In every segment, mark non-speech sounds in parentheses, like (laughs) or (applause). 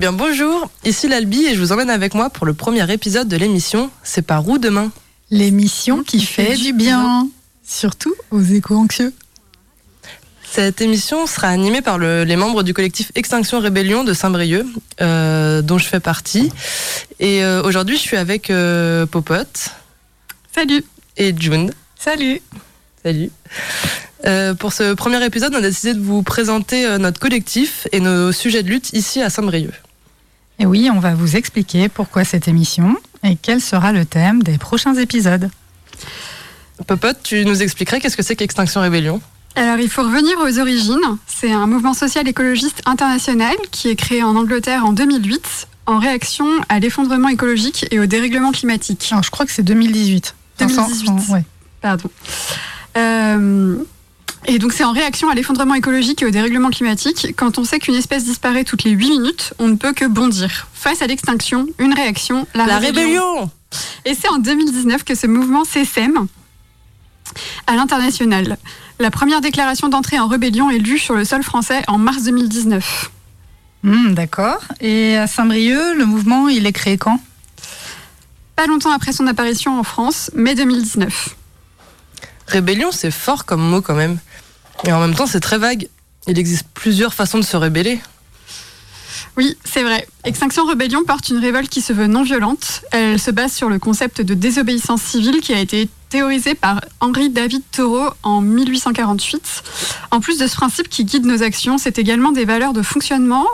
Bien bonjour, ici l'Albi et je vous emmène avec moi pour le premier épisode de l'émission C'est par où demain L'émission qui fait du bien, surtout aux éco-anxieux. Cette émission sera animée par le- les membres du collectif Extinction Rébellion de Saint-Brieuc, euh, dont je fais partie. Et euh, aujourd'hui, je suis avec euh, Popote Salut et June. Salut Salut. Euh, pour ce premier épisode, on a décidé de vous présenter euh, notre collectif et nos sujets de lutte ici à Saint-Brieuc. Et oui, on va vous expliquer pourquoi cette émission et quel sera le thème des prochains épisodes. Popote, tu nous expliquerais qu'est-ce que c'est qu'Extinction Rébellion? Alors, il faut revenir aux origines. C'est un mouvement social écologiste international qui est créé en Angleterre en 2008 en réaction à l'effondrement écologique et au dérèglement climatique. Alors, je crois que c'est 2018. Enfin, 2018. sans- ouais. Pardon. Euh, et donc, c'est en réaction à l'effondrement écologique et au dérèglement climatique. Quand on sait qu'une espèce disparaît toutes les 8 minutes, on ne peut que bondir. Face à l'extinction, une réaction, la, La rébellion. rébellion Et c'est en 2019 que ce mouvement s'essaime à l'international. La première déclaration d'entrée en rébellion est lue sur le sol français en mars 2019. Hmm, D'accord. Et à Saint-Brieuc, le mouvement, il est créé quand? Pas longtemps après son apparition en France, mai 2019. Rébellion, c'est fort comme mot quand même. Et en même temps, c'est très vague. Il existe plusieurs façons de se rébeller. Oui, c'est vrai. Extinction Rébellion porte une révolte qui se veut non violente. Elle se base sur le concept de désobéissance civile qui a été théorisé par Henri David Thoreau en 1848. En plus de ce principe qui guide nos actions, c'est également des valeurs de fonctionnement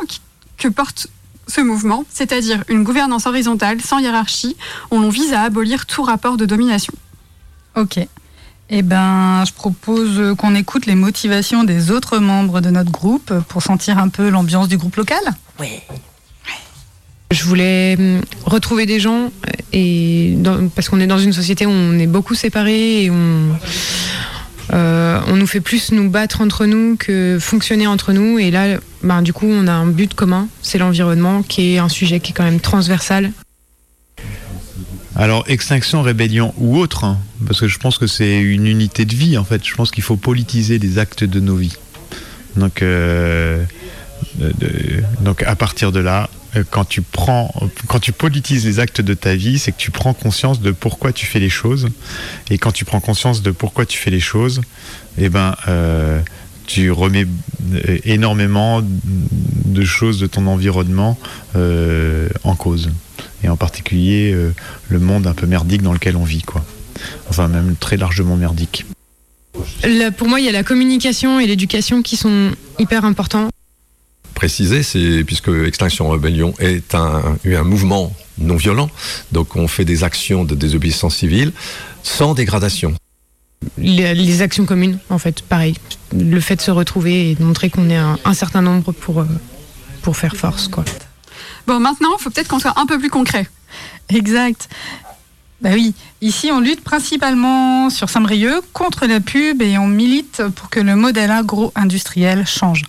que porte ce mouvement, c'est-à-dire une gouvernance horizontale, sans hiérarchie, où l'on vise à abolir tout rapport de domination. Ok. Eh ben, je propose qu'on écoute les motivations des autres membres de notre groupe pour sentir un peu l'ambiance du groupe local. Oui. Je voulais hum, retrouver des gens et dans- parce qu'on est dans une société où on est beaucoup séparés et on euh, on nous fait plus nous battre entre nous que fonctionner entre nous et là ben, du coup on a un but commun c'est l'environnement qui est un sujet qui est quand même transversal Alors, extinction, rébellion ou autre, hein, parce que je pense que c'est une unité de vie, en fait. Je pense qu'il faut politiser les actes de nos vies. Donc, euh, à partir de là, euh, quand tu prends, quand tu politises les actes de ta vie, c'est que tu prends conscience de pourquoi tu fais les choses. Et quand tu prends conscience de pourquoi tu fais les choses, eh ben, euh, tu remets énormément de choses de ton environnement en cause et en particulier euh, le monde un peu merdique dans lequel on vit, quoi. Enfin, même très largement merdique. Là, pour moi il y a la communication et l'éducation qui sont hyper importants préciser, c'est puisque Extinction Rebellion est un, un mouvement non violent, donc on fait des actions de désobéissance civile sans dégradation. les, les actions communes en fait pareil le fait de se retrouver et de montrer qu'on est un, un certain nombre pour euh, pour faire force quoi Bon, maintenant, il faut peut-être qu'on soit un peu plus concret. Exact. Bah oui, ici on lutte principalement sur Saint-Brieuc contre la pub et on milite pour que le modèle agro-industriel change.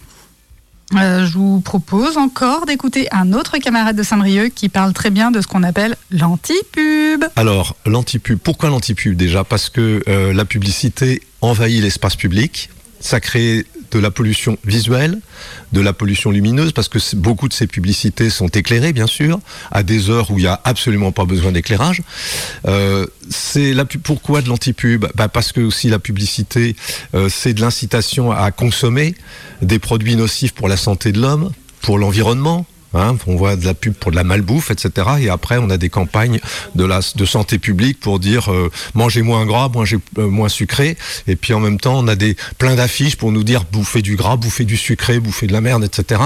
Euh, je vous propose encore d'écouter un autre camarade de Saint-Brieuc qui parle très bien de ce qu'on appelle l'anti-pub. Alors, l'antipub, pourquoi l'antipub déjà? Parce que euh, la publicité envahit l'espace public, ça crée de la pollution visuelle, de la pollution lumineuse, parce que beaucoup de ces publicités sont éclairées, bien sûr, à des heures où il n'y a absolument pas besoin d'éclairage. Euh, pourquoi de l'antipub? Bah Parce que aussi la publicité, euh, c'est de l'incitation à consommer des produits nocifs pour la santé de l'homme, pour l'environnement. Hein, on voit de la pub pour de la malbouffe, etc. Et après, on a des campagnes de, la, de santé publique pour dire euh, mangez moins gras, mangez euh, moins sucré. Et puis en même temps, on a des plein d'affiches pour nous dire bouffez du gras, bouffez du sucré, bouffez de la merde, etc.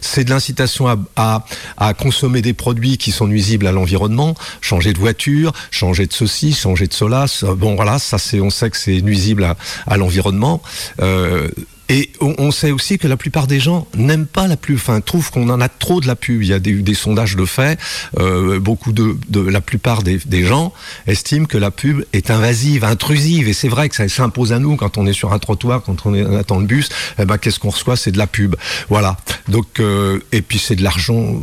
C'est de l'incitation à, à, consommer des produits qui sont nuisibles à l'environnement, changer de voiture, changer de ceci, changer de cela. Bon voilà, ça c'est, on sait que c'est nuisible à, à l'environnement. Euh, et on, sait aussi que la plupart des gens n'aiment pas la pub, enfin trouvent qu'on en a trop de la pub. Il y a des, des sondages de fait. Euh, beaucoup de, de la plupart des, des gens estiment que la pub est invasive, intrusive. Et c'est vrai que ça s'impose à nous quand on est sur un trottoir, quand on, est, on attend le bus. Eh ben qu'est-ce qu'on reçoit? C'est de la pub. Voilà. Donc euh, et puis c'est de l'argent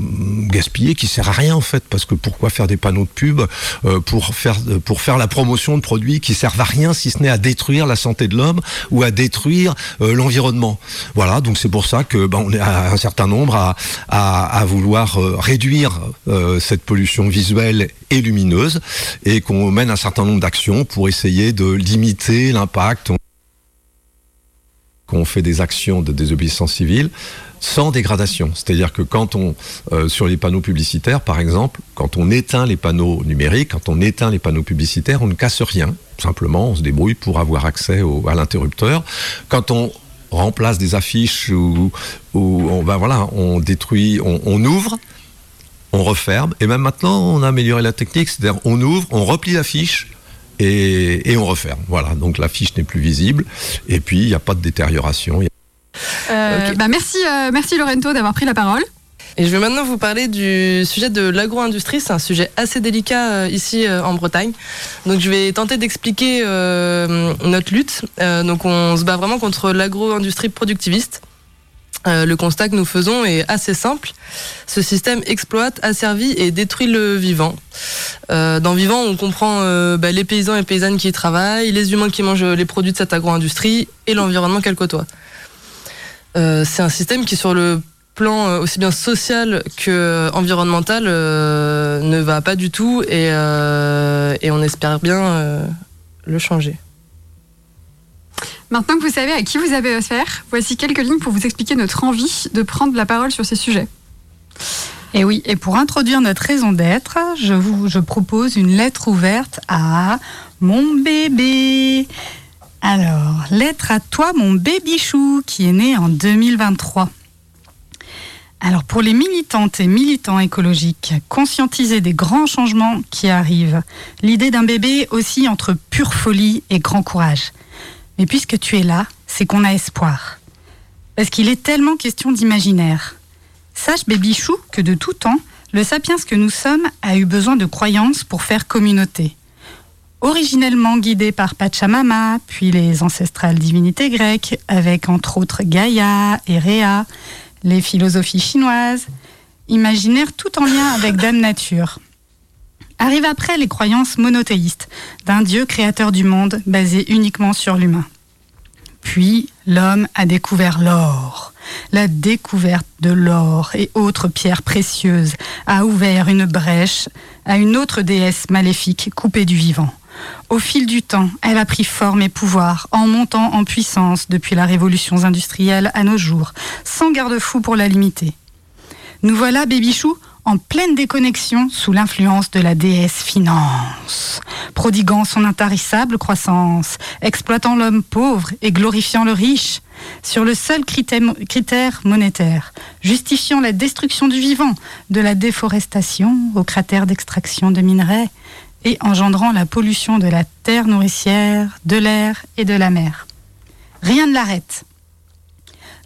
gaspillé qui sert à rien en fait, parce que pourquoi faire des panneaux de pub euh, pour faire pour faire la promotion de produits qui servent à rien si ce n'est à détruire la santé de l'homme ou à détruire euh, l'environnement Voilà, donc c'est pour ça que ben, est un certain nombre à, vouloir euh, réduire euh, cette pollution visuelle et lumineuse et qu'on mène un certain nombre d'actions pour essayer de limiter l'impact. Qu'on fait des actions de désobéissance civile sans dégradation. C'est-à-dire que quand on, euh, sur les panneaux publicitaires, par exemple, quand on éteint les panneaux numériques, quand on éteint les panneaux publicitaires, on ne casse rien. Simplement, on se débrouille pour avoir accès à l'interrupteur. Quand on remplace des affiches ou, on, ben voilà, on détruit, on, ouvre, on referme. Et même maintenant, on a amélioré la technique, c'est-à-dire on ouvre, on replie l'affiche. Et, et on referme. Voilà, donc l'affiche n'est plus visible. Et puis, il n'y a pas de détérioration. Euh, bah merci, euh, merci Lorento d'avoir pris la parole. Et je vais maintenant vous parler du sujet de l'agro-industrie. C'est un sujet assez délicat euh, ici en Bretagne. Donc je vais tenter d'expliquer notre lutte. donc on se bat vraiment contre l'agro-industrie productiviste. le constat que nous faisons est assez simple. Ce système exploite, asservit et détruit le vivant. dans vivant, on comprend bah, les paysans et paysannes qui y travaillent, les humains qui mangent les produits de cette agro-industrie et l'environnement qu'elle côtoie. Euh, c'est un système qui, sur le plan euh, aussi bien social que environnemental, euh, ne va pas du tout et, et on espère bien le changer. Maintenant que vous savez à qui vous avez affaire, voici quelques lignes pour vous expliquer notre envie de prendre la parole sur ces sujets. Et oui, et pour introduire notre raison d'être, je vous je propose une lettre ouverte à mon bébé. Alors, lettre à toi, mon baby-chou, qui est né en 2023. Alors, pour les militantes et militants écologiques, conscientiser des grands changements qui arrivent. L'idée d'un bébé aussi entre pure folie et grand courage. Mais puisque tu es là, c'est qu'on a espoir. Parce qu'il est tellement question d'imaginaire. Sache, baby-chou, que de tout temps, le sapiens que nous sommes a eu besoin de croyances pour faire communauté originellement guidé par Pachamama, puis les ancestrales divinités grecques, avec entre autres Gaïa et Réa, les philosophies chinoises, imaginaires tout en lien avec Dame Nature. Arrivent après les croyances monothéistes d'un Dieu créateur du monde basé uniquement sur l'humain. Puis l'homme a découvert l'or. La découverte de l'or et autres pierres précieuses a ouvert une brèche à une autre déesse maléfique coupée du vivant. Au fil du temps, elle a pris forme et pouvoir, en montant en puissance depuis la révolution industrielle à nos jours, sans garde-fou pour la limiter. Nous voilà, Bébichou, en pleine déconnexion sous l'influence de la déesse finance, prodiguant son intarissable croissance, exploitant l'homme pauvre et glorifiant le riche, sur le seul critère, monétaire, justifiant la destruction du vivant, de la déforestation aux cratères d'extraction de minerais, et engendrant la pollution de la terre nourricière, de l'air et de la mer. Rien ne l'arrête.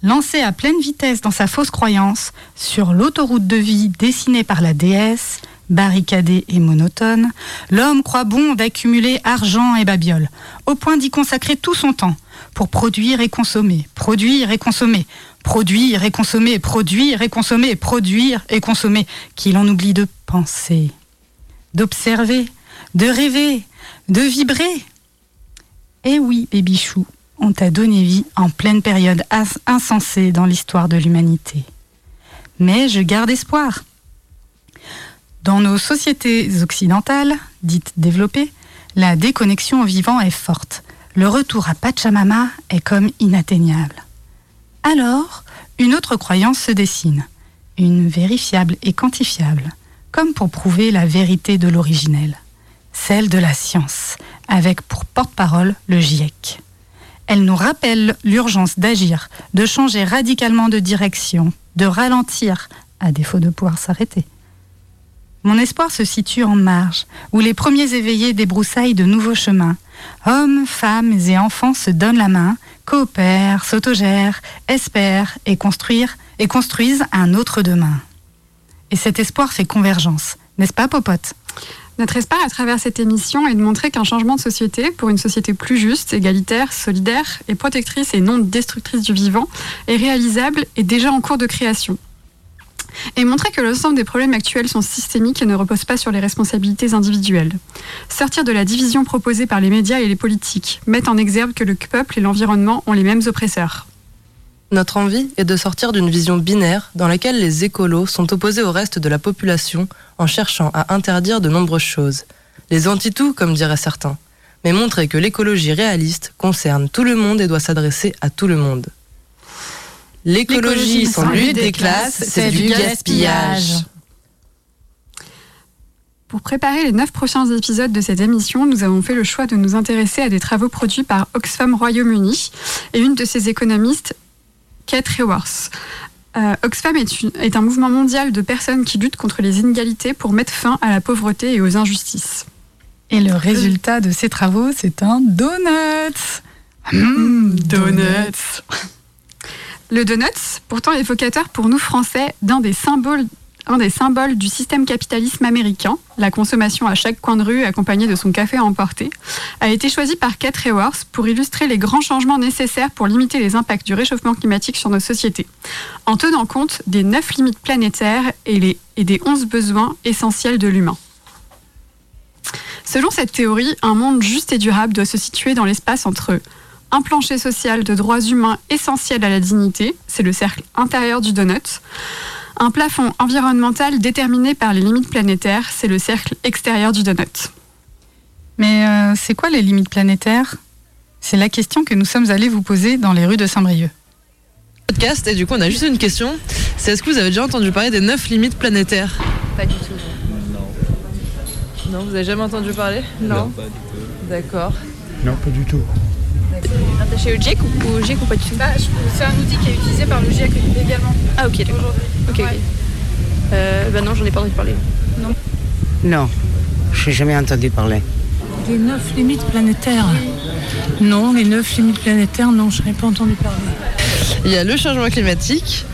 Lancé à pleine vitesse dans sa fausse croyance sur l'autoroute de vie dessinée par la déesse, barricadée et monotone, l'homme croit bon d'accumuler argent et babioles, au point d'y consacrer tout son temps pour produire et consommer, produire et consommer, produire et consommer, produire et consommer, produire et consommer, qu'il en oublie de penser, d'observer, de rêver, de vibrer. Eh oui, Bébichou, on t'a donné vie en pleine période insensée dans l'histoire de l'humanité. Mais je garde espoir. Dans nos sociétés occidentales, dites développées, la déconnexion au vivant est forte. Le retour à Pachamama est comme inatteignable. Alors, une autre croyance se dessine, une vérifiable et quantifiable, comme pour prouver la vérité de l'originel celle de la science, avec pour porte-parole le GIEC. Elle nous rappelle l'urgence d'agir, de changer radicalement de direction, de ralentir, à défaut de pouvoir s'arrêter. Mon espoir se situe en marge, où les premiers éveillés débroussaillent de nouveaux chemins. Hommes, femmes et enfants se donnent la main, coopèrent, s'autogèrent, espèrent et, et construisent un autre demain. Et cet espoir fait convergence, n'est-ce pas, Popote? Notre espoir à travers cette émission est de montrer qu'un changement de société pour une société plus juste, égalitaire, solidaire et protectrice et non destructrice du vivant est réalisable et déjà en cours de création. Et montrer que l'ensemble des problèmes actuels sont systémiques et ne reposent pas sur les responsabilités individuelles. Sortir de la division proposée par les médias et les politiques, mettre en exergue que le peuple et l'environnement ont les mêmes oppresseurs. Notre envie est de sortir d'une vision binaire dans laquelle les écolos sont opposés au reste de la population en cherchant à interdire de nombreuses choses. Les anti-tout, comme diraient certains. Mais montrer que l'écologie réaliste concerne tout le monde et doit s'adresser à tout le monde. L'écologie sans lutte des classes, c'est du gaspillage. Pour préparer les neuf prochains épisodes de cette émission, nous avons fait le choix de nous intéresser à des travaux produits par Oxfam Royaume-Uni et une de ses économistes, Kate Raworth. Euh, Oxfam est, une- est un mouvement mondial de personnes qui luttent contre les inégalités pour mettre fin à la pauvreté et aux injustices. Et le résultat de ces travaux, c'est un donut. Mmh, Donuts. Le donut, pourtant évocateur pour nous Français d'un des symboles un des symboles du système capitalisme américain, la consommation à chaque coin de rue accompagnée de son café à emporter, a été choisi par Kate Raworth pour illustrer les grands changements nécessaires pour limiter les impacts du réchauffement climatique sur nos sociétés, en tenant compte des neuf limites planétaires et, des onze besoins essentiels de l'humain. Selon cette théorie, un monde juste et durable doit se situer dans l'espace entre un plancher social de droits humains essentiels à la dignité, c'est le cercle intérieur du donut, un plafond environnemental déterminé par les limites planétaires, c'est le cercle extérieur du donut. Mais euh, c'est quoi les limites planétaires? C'est la question que nous sommes allés vous poser dans les rues de Saint-Brieuc. Podcast, et du coup, on a juste une question. C'est est-ce que vous avez déjà entendu parler des neuf limites planétaires? Pas du tout. Non. Non, vous avez jamais entendu parler? Non. D'accord. Non, pas du tout. Rattaché au GIEC ou au GIEC ou pas du tout C'est un outil qui est utilisé par le GIEC également. Ah ok d'accord. Ok ok. Euh, bah non j'en ai pas entendu parler. Non, je n'ai jamais entendu parler. Les neuf limites planétaires. Non, les neuf limites planétaires, non, je n'ai pas entendu parler. Il y a le changement climatique,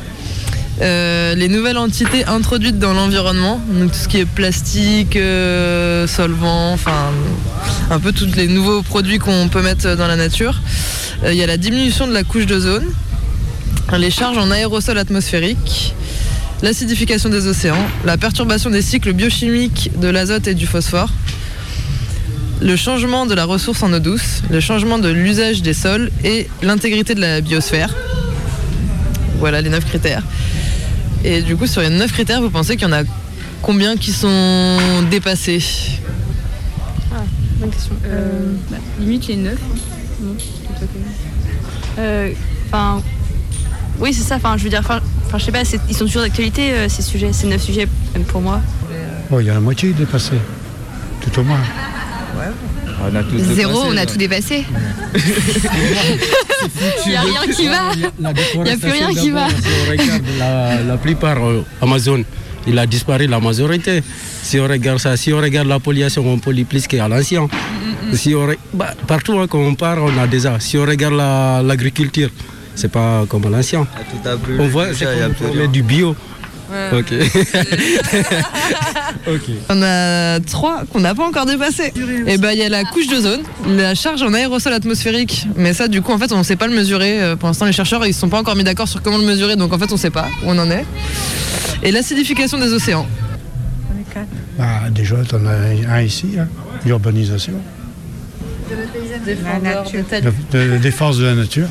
euh, les nouvelles entités introduites dans l'environnement, tout ce qui est plastique, euh, solvant, enfin un peu tous les nouveaux produits qu'on peut mettre dans la nature. Euh, il y a la diminution de la couche d'ozone, les charges en aérosol atmosphérique, l'acidification des océans, la perturbation des cycles biochimiques de l'azote et du phosphore, le changement de la ressource en eau douce, le changement de l'usage des sols et l'intégrité de la biosphère. Voilà les neuf critères. Et du coup, sur les neuf critères, vous pensez qu'il y en a combien qui sont dépassés Bonne question. Euh, bah, limite les neuf. hein. Euh, Enfin, oui c'est ça. Enfin je veux dire, enfin je sais pas, c'est- ils sont toujours d'actualité euh, ces sujets, ces neuf sujets même pour moi. Oh, il y a la moitié dépassée, tout au moins. On a tout Zéro, on a tout dépassé. (laughs) Il y a rien qui va. Il y a plus rien qui va. Si on regarde la, la plupart euh, Amazon, il a disparu la majorité. Si on regarde ça, si on regarde la pollution, on pollue plus qu'à l'ancien. Si on bah, partout hein, quand on part, on a déjà. Si on regarde la- l'agriculture, c'est pas comme à l'ancien. On voit, c'est comme on met du bio. Ok. (laughs) ok. On a trois qu'on n'a pas encore dépassés. Et ben il y a la couche d'ozone, la charge en aérosol atmosphérique. Mais ça, du coup, en fait, on ne sait pas le mesurer. Euh, Pour l'instant, les chercheurs, ils ne sont pas encore mis d'accord sur comment le mesurer. Donc, en fait, on ne sait pas où on en est. Et l'acidification des océans. Bah, déjà, tu en as un ici, hein, l'urbanisation, de, de défense de la nature.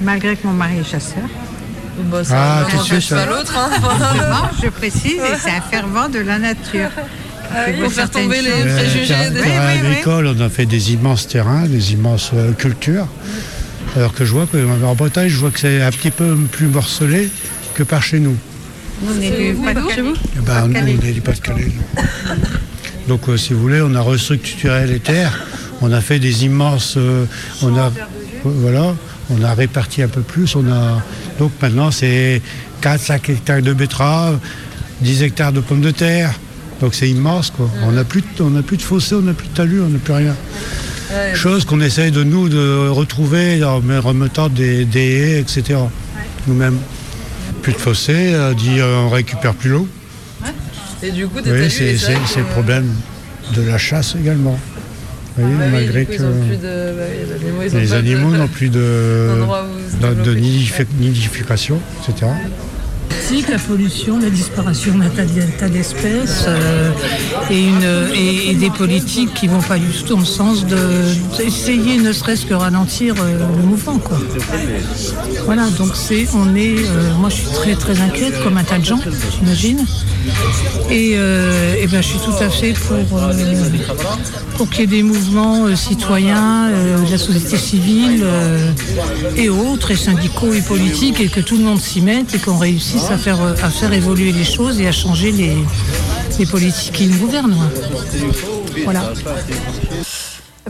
Malgré que mon mari est chasseur. Ah, ça. l'autre. hein. (laughs) Je précise, et c'est un fervent de la nature. oui, pour faire tomber les choses- Euh, préjugés. agricole, on a fait des immenses terrains, des immenses euh, cultures. Alors que je vois qu'en Bretagne, je vois que c'est un petit peu plus morcelé que par chez nous. Nous, on est du Pas-de-Calais. Eh ben, nous, on est du Pas-de-Calais. Donc, euh, si vous voulez, on a restructuré les terres, on a fait des immenses. euh, on a, voilà, on a réparti un peu plus. On a, donc maintenant, c'est 4-5 hectares de betteraves, 10 hectares de pommes de terre. Donc c'est immense, quoi. On n'a plus, de- plus fossé, on n'a plus de talus, on n'a plus rien. Chose qu'on essaye de nous de retrouver en remettant des, des haies, etc. Nous-mêmes. Plus de fossé, euh, dit euh, on récupère plus l'eau. Et du coup, des Oui, c'est le que- problème de la chasse également. Bah oui, malgré coup, que plus de- bah les animaux, ils ont les pas de- animaux n'ont plus de, d'endroit où se de- de développer. nidifi- nidification, etc. La pollution, la disparition d'un tas de- d'espèces euh, et, des politiques qui vont pas du tout dans le sens de- d'essayer ne serait-ce que ralentir euh, le mouvement. Voilà, donc c'est, on est, euh, moi je suis très très inquiète comme un tas de gens, j'imagine. Et, ben, je suis tout à fait pour, pour qu'il y ait des mouvements citoyens, de la société civile et autres, et syndicaux et politiques, et que tout le monde s'y mette et qu'on réussisse à faire, euh, à faire évoluer les choses et à changer les, politiques qui nous gouvernent. Voilà.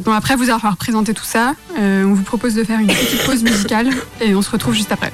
Après vous avoir présenté tout ça, euh, on vous propose de faire une petite pause musicale et on se retrouve juste après.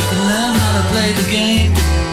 You can learn how to play the game.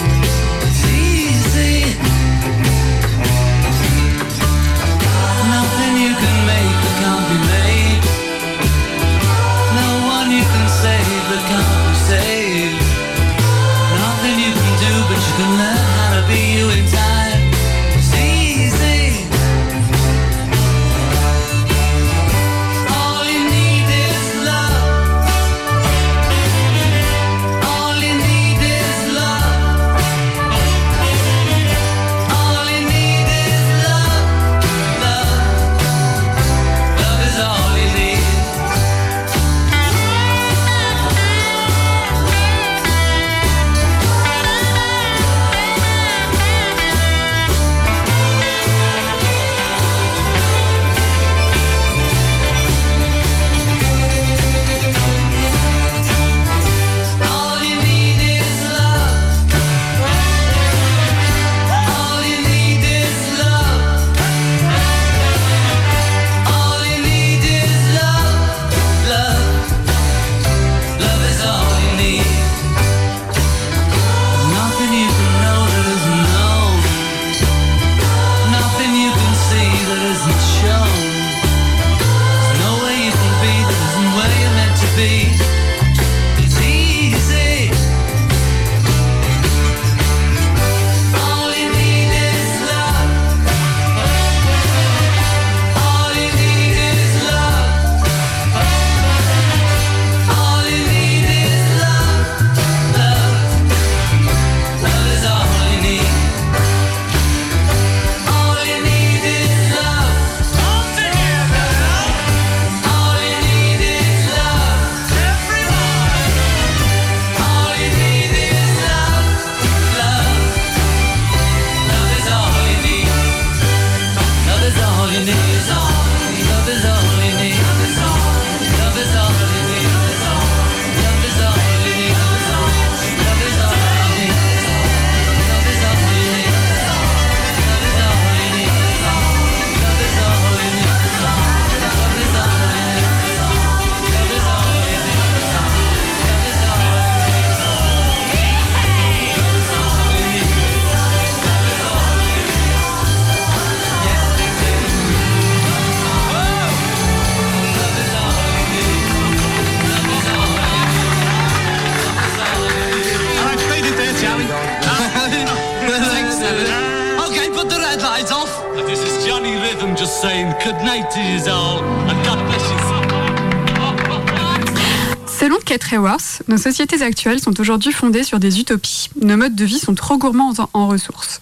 Nos sociétés actuelles sont aujourd'hui fondées sur des utopies. Nos modes de vie sont trop gourmands en, ressources.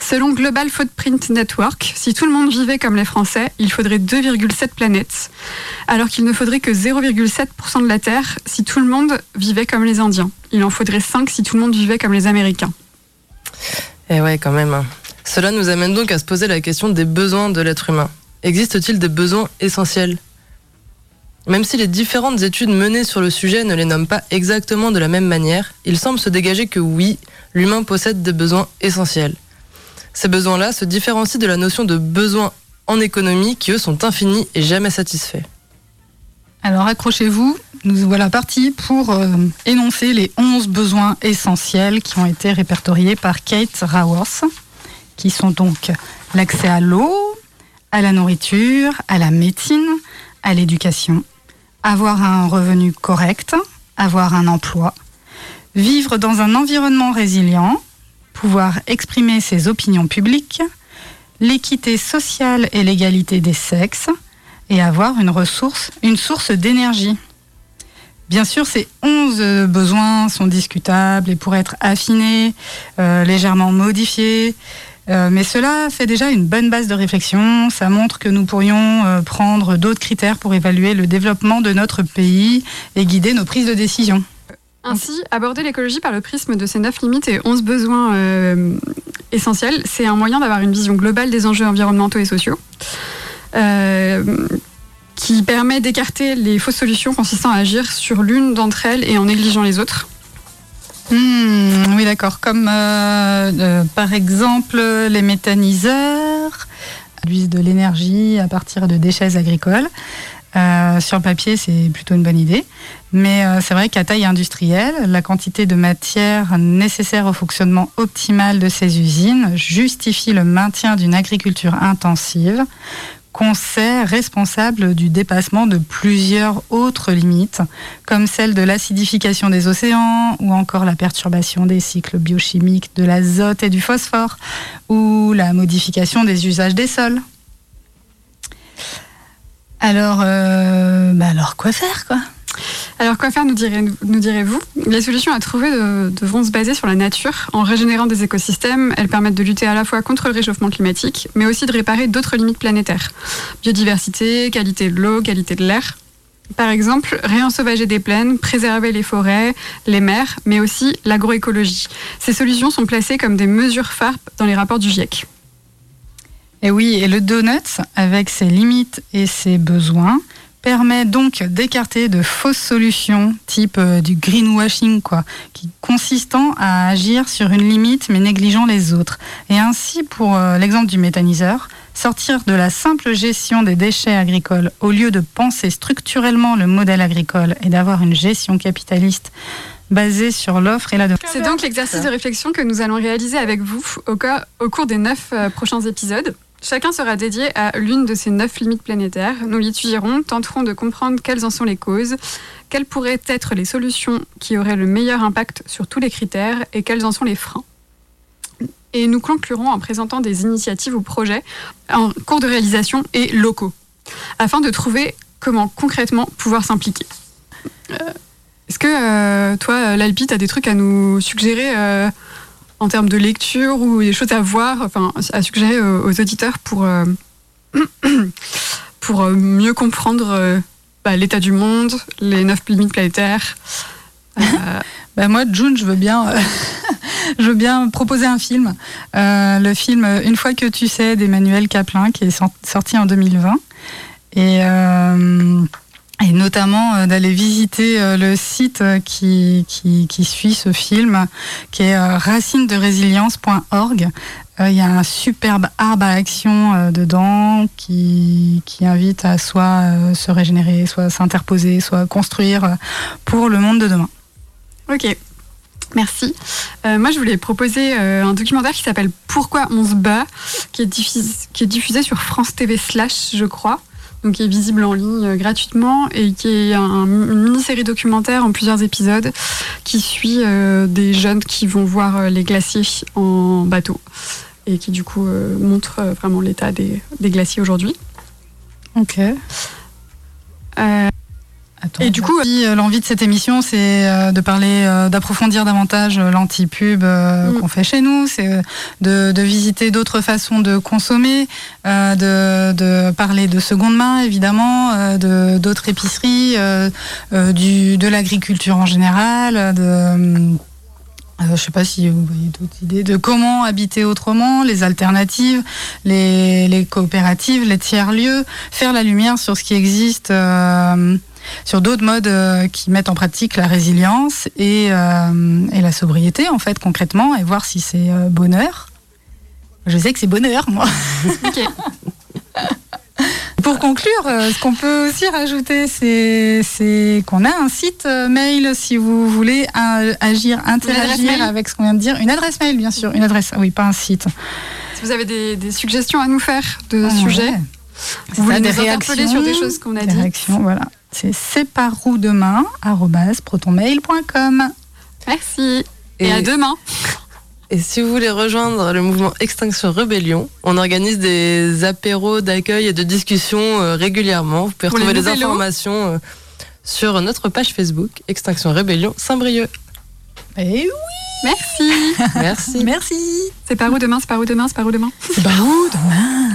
Selon Global Footprint Network, si tout le monde vivait comme les Français, il faudrait 2,7 planètes, alors qu'il ne faudrait que 0,7% de la Terre si tout le monde vivait comme les Indiens. Il en faudrait 5 si tout le monde vivait comme les Américains. Et ouais, quand même. hein. Cela nous amène donc à se poser la question des besoins de l'être humain. Existe-t-il des besoins essentiels? Même si les différentes études menées sur le sujet ne les nomment pas exactement de la même manière, il semble se dégager que oui, l'humain possède des besoins essentiels. Ces besoins-là se différencient de la notion de besoins en économie qui, eux, sont infinis et jamais satisfaits. Alors accrochez-vous, nous voilà partis pour euh, énoncer les 11 besoins essentiels qui ont été répertoriés par Kate Raworth, qui sont donc l'accès à l'eau, à la nourriture, à la médecine, à l'éducation, avoir un revenu correct, avoir un emploi, vivre dans un environnement résilient, pouvoir exprimer ses opinions publiques, l'équité sociale et l'égalité des sexes, et avoir une ressource, une source d'énergie. Bien sûr, ces 11 besoins sont discutables et pourraient être affinés, euh, légèrement modifiés, euh, mais cela fait déjà une bonne base de réflexion. Ça montre que nous pourrions euh, prendre d'autres critères pour évaluer le développement de notre pays et guider nos prises de décision. Ainsi, aborder l'écologie par le prisme de ces 9 limites et 11 besoins euh, essentiels, c'est un moyen d'avoir une vision globale des enjeux environnementaux et sociaux, qui permet d'écarter les fausses solutions consistant à agir sur l'une d'entre elles et en négligeant les autres. Hmm, oui, d'accord. Comme euh, euh, par exemple les méthaniseurs produisent de l'énergie à partir de déchets agricoles. Euh, sur le papier, c'est plutôt une bonne idée. Mais c'est vrai qu'à taille industrielle, la quantité de matière nécessaire au fonctionnement optimal de ces usines justifie le maintien d'une agriculture intensive qu'on sait responsable du dépassement de plusieurs autres limites, comme celle de l'acidification des océans, ou encore la perturbation des cycles biochimiques de l'azote et du phosphore, ou la modification des usages des sols. Alors, euh, bah alors quoi faire, quoi? Alors quoi faire, nous, direz, nous direz-vous? Les solutions à trouver de- devront se baser sur la nature. En régénérant des écosystèmes, elles permettent de lutter à la fois contre le réchauffement climatique, mais aussi de réparer d'autres limites planétaires. Biodiversité, qualité de l'eau, qualité de l'air. Par exemple, réensauvager des plaines, préserver les forêts, les mers, mais aussi l'agroécologie. Ces solutions sont placées comme des mesures phares dans les rapports du GIEC. Et oui, et le donut, avec ses limites et ses besoins, permet donc d'écarter de fausses solutions, type euh, du greenwashing, quoi, qui consistant à agir sur une limite mais négligeant les autres. Et ainsi, pour euh, l'exemple du méthaniseur, sortir de la simple gestion des déchets agricoles au lieu de penser structurellement le modèle agricole et d'avoir une gestion capitaliste basée sur l'offre et la demande. C'est donc l'exercice de réflexion que nous allons réaliser avec vous au, cours des neuf euh, prochains épisodes. Chacun sera dédié à l'une de ces neuf limites planétaires. Nous l'étudierons, tenterons de comprendre quelles en sont les causes, quelles pourraient être les solutions qui auraient le meilleur impact sur tous les critères et quels en sont les freins. Et nous conclurons en présentant des initiatives ou projets en cours de réalisation et locaux, afin de trouver comment concrètement pouvoir s'impliquer. Euh, Est-ce que euh, toi, Lalpi, tu as des trucs à nous suggérer euh, en termes de lecture ou des choses à voir, enfin, à suggérer aux, aux auditeurs pour, euh, (clears throat) pour euh, mieux comprendre euh, bah, l'état du monde, les neuf limites planétaires euh, (laughs) Bah, moi, June, je veux bien, euh, (laughs) je veux bien proposer un film. Euh, le film Une fois que tu sais d'Emmanuel Caplin, qui est sor- sorti en 2020. Et, euh, et notamment euh, d'aller visiter euh, le site euh, qui, suit ce film, qui est racinesderésilience.org. Il y a un superbe arbre à action dedans qui, invite à soit se régénérer, soit s'interposer, soit construire pour le monde de demain. Ok, merci. Moi, je voulais proposer un documentaire qui s'appelle Pourquoi on se bat, qui est, qui est diffusé sur France TV Slash, je crois. Donc, qui est visible en ligne euh, gratuitement et qui est un- une mini-série documentaire en plusieurs épisodes qui suit euh, des jeunes qui vont voir euh, les glaciers en bateau et qui, du coup, montre vraiment l'état des, des glaciers aujourd'hui. Ok. Euh, Et du coup, euh, l'envie de cette émission, c'est euh, de parler, euh, d'approfondir davantage l'anti-pub Mm. qu'on fait chez nous, c'est de, de visiter d'autres façons de consommer, de, de parler de seconde main, évidemment, de d'autres épiceries, du, de l'agriculture en général, de euh, je sais pas si vous voyez d'autres idées de comment habiter autrement, les alternatives, les, les coopératives, les tiers-lieux, faire la lumière sur ce qui existe, euh, sur d'autres modes euh, qui mettent en pratique la résilience et, euh, et la sobriété, en fait, concrètement, et voir si c'est euh, bonheur. Je sais que c'est bonheur, moi. (laughs) Pour conclure, ce qu'on peut aussi rajouter, c'est qu'on a un site mail si vous voulez agir, interagir avec ce qu'on vient de dire. Une adresse mail, bien sûr. Une adresse, oui, pas un site. Si vous avez des, des suggestions à nous faire de Ah, sujets, ouais. vous voulez nous interpeller sur des choses qu'on a réactions, voilà. C'est séparoudemain.protonmail.com. Merci. Et, à demain. Et si vous voulez rejoindre le mouvement Extinction Rebellion, on organise des apéros d'accueil et de discussion euh, régulièrement. Vous pouvez Pour retrouver les informations euh, sur notre page Facebook Extinction Rebellion Saint-Brieuc. Et oui Merci. (laughs) Merci. Merci. C'est par où demain C'est par où demain C'est par où demain? C'est par où demain